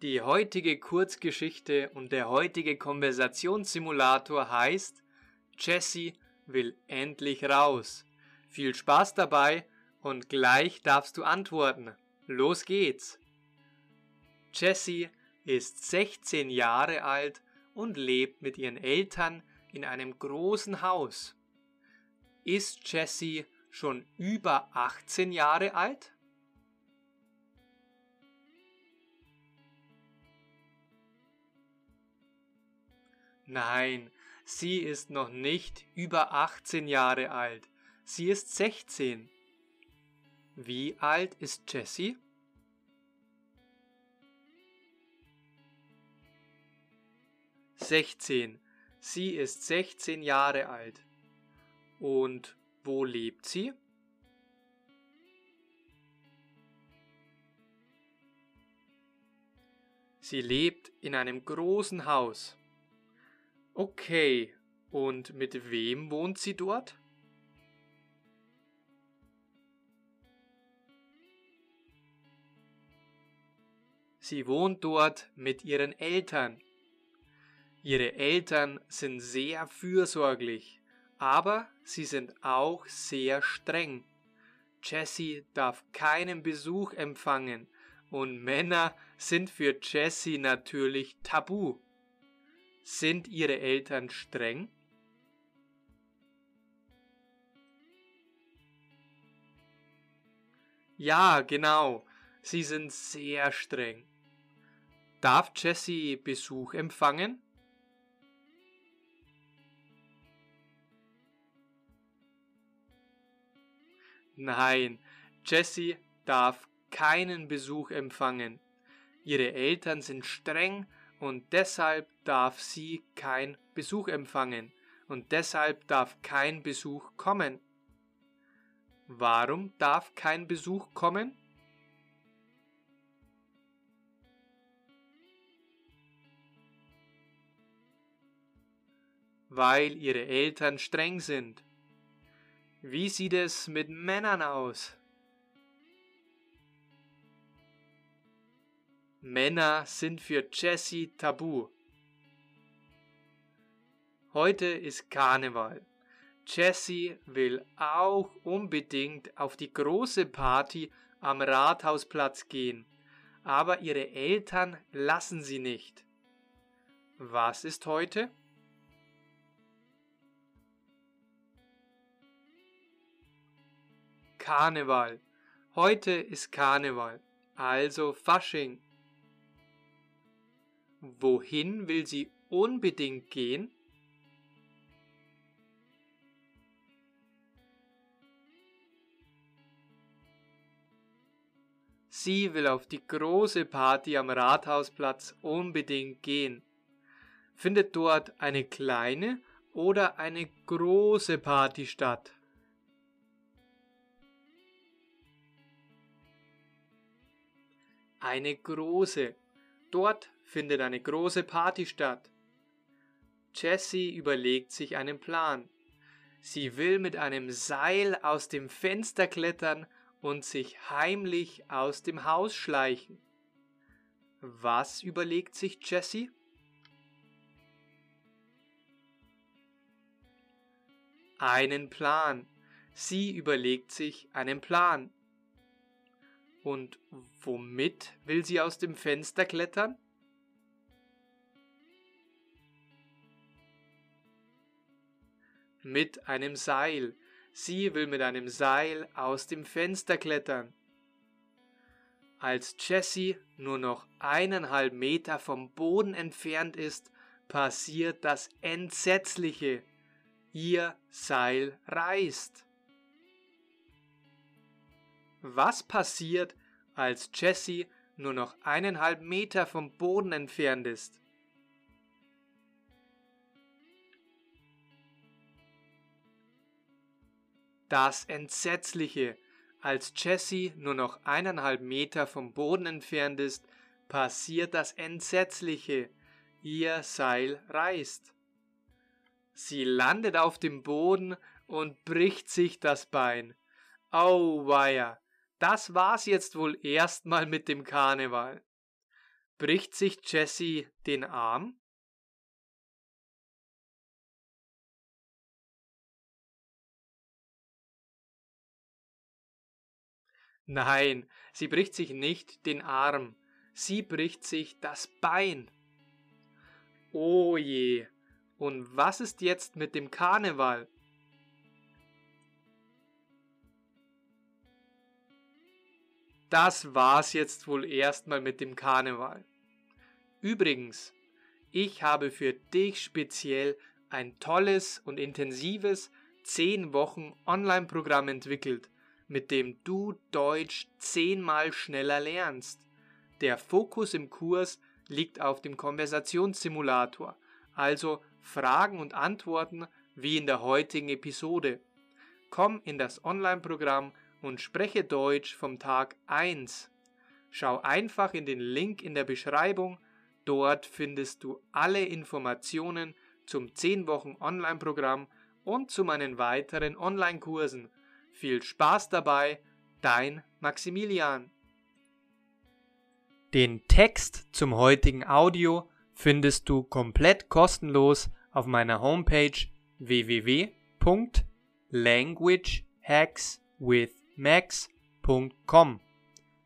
Die heutige Kurzgeschichte und der heutige Konversationssimulator heißt Jessie will endlich raus. Viel Spaß dabei und gleich darfst du antworten. Los geht's. Jessie ist 16 Jahre alt und lebt mit ihren Eltern in einem großen Haus. Ist Jessie schon über 18 Jahre alt? Nein, sie ist noch nicht über 18 Jahre alt. Sie ist 16. Wie alt ist Jessie? Sechzehn. Sie ist 16 Jahre alt. Und wo lebt sie? Sie lebt in einem großen Haus. Okay, und mit wem wohnt sie dort? Sie wohnt dort mit ihren Eltern. Ihre Eltern sind sehr fürsorglich, aber sie sind auch sehr streng. Jessie darf keinen Besuch empfangen und Männer sind für Jessie natürlich tabu. Sind Ihre Eltern streng? Ja, genau. Sie sind sehr streng. Darf Jessie Besuch empfangen? Nein, Jessie darf keinen Besuch empfangen. Ihre Eltern sind streng und deshalb darf sie kein Besuch empfangen und deshalb darf kein Besuch kommen. Warum darf kein Besuch kommen? Weil ihre Eltern streng sind. Wie sieht es mit Männern aus? Männer sind für Jessie tabu. Heute ist Karneval. Jessie will auch unbedingt auf die große Party am Rathausplatz gehen, aber ihre Eltern lassen sie nicht. Was ist heute? Karneval. Heute ist Karneval, also Fasching. Wohin will sie unbedingt gehen? Sie will auf die große Party am Rathausplatz unbedingt gehen. Findet dort eine kleine oder eine große Party statt? Eine große. Dort findet eine große Party statt. Jessie überlegt sich einen Plan. Sie will mit einem Seil aus dem Fenster klettern und sich heimlich aus dem Haus schleichen. Was überlegt sich Jessie? Einen Plan. Sie überlegt sich einen Plan. Und womit will sie aus dem Fenster klettern? Mit einem Seil. Sie will mit einem Seil aus dem Fenster klettern. Als Jessie nur noch eineinhalb Meter vom Boden entfernt ist, passiert das Entsetzliche. Ihr Seil reißt. Was passiert, als Jessie nur noch eineinhalb Meter vom Boden entfernt ist? Das Entsetzliche, als Jessie nur noch eineinhalb Meter vom Boden entfernt ist, passiert das Entsetzliche. Ihr Seil reißt. Sie landet auf dem Boden und bricht sich das Bein. Auweia, das war's jetzt wohl erstmal mit dem Karneval. Bricht sich Jessie den Arm? Nein, sie bricht sich nicht den Arm, sie bricht sich das Bein. Oh je, und was ist jetzt mit dem Karneval? Das war's jetzt wohl erstmal mit dem Karneval. Übrigens, ich habe für dich speziell ein tolles und intensives 10 Wochen Online-Programm entwickelt, mit dem du Deutsch zehnmal schneller lernst. Der Fokus im Kurs liegt auf dem Konversationssimulator, also Fragen und Antworten wie in der heutigen Episode. Komm in das Online-Programm und spreche Deutsch vom Tag 1. Schau einfach in den Link in der Beschreibung, dort findest du alle Informationen zum 10 Wochen Online-Programm und zu meinen weiteren Online-Kursen. Viel Spaß dabei, dein Maximilian. Den Text zum heutigen Audio findest du komplett kostenlos auf meiner Homepage www.languagehackswithmax.com.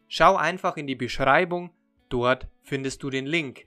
Schau einfach in die Beschreibung, dort findest du den Link.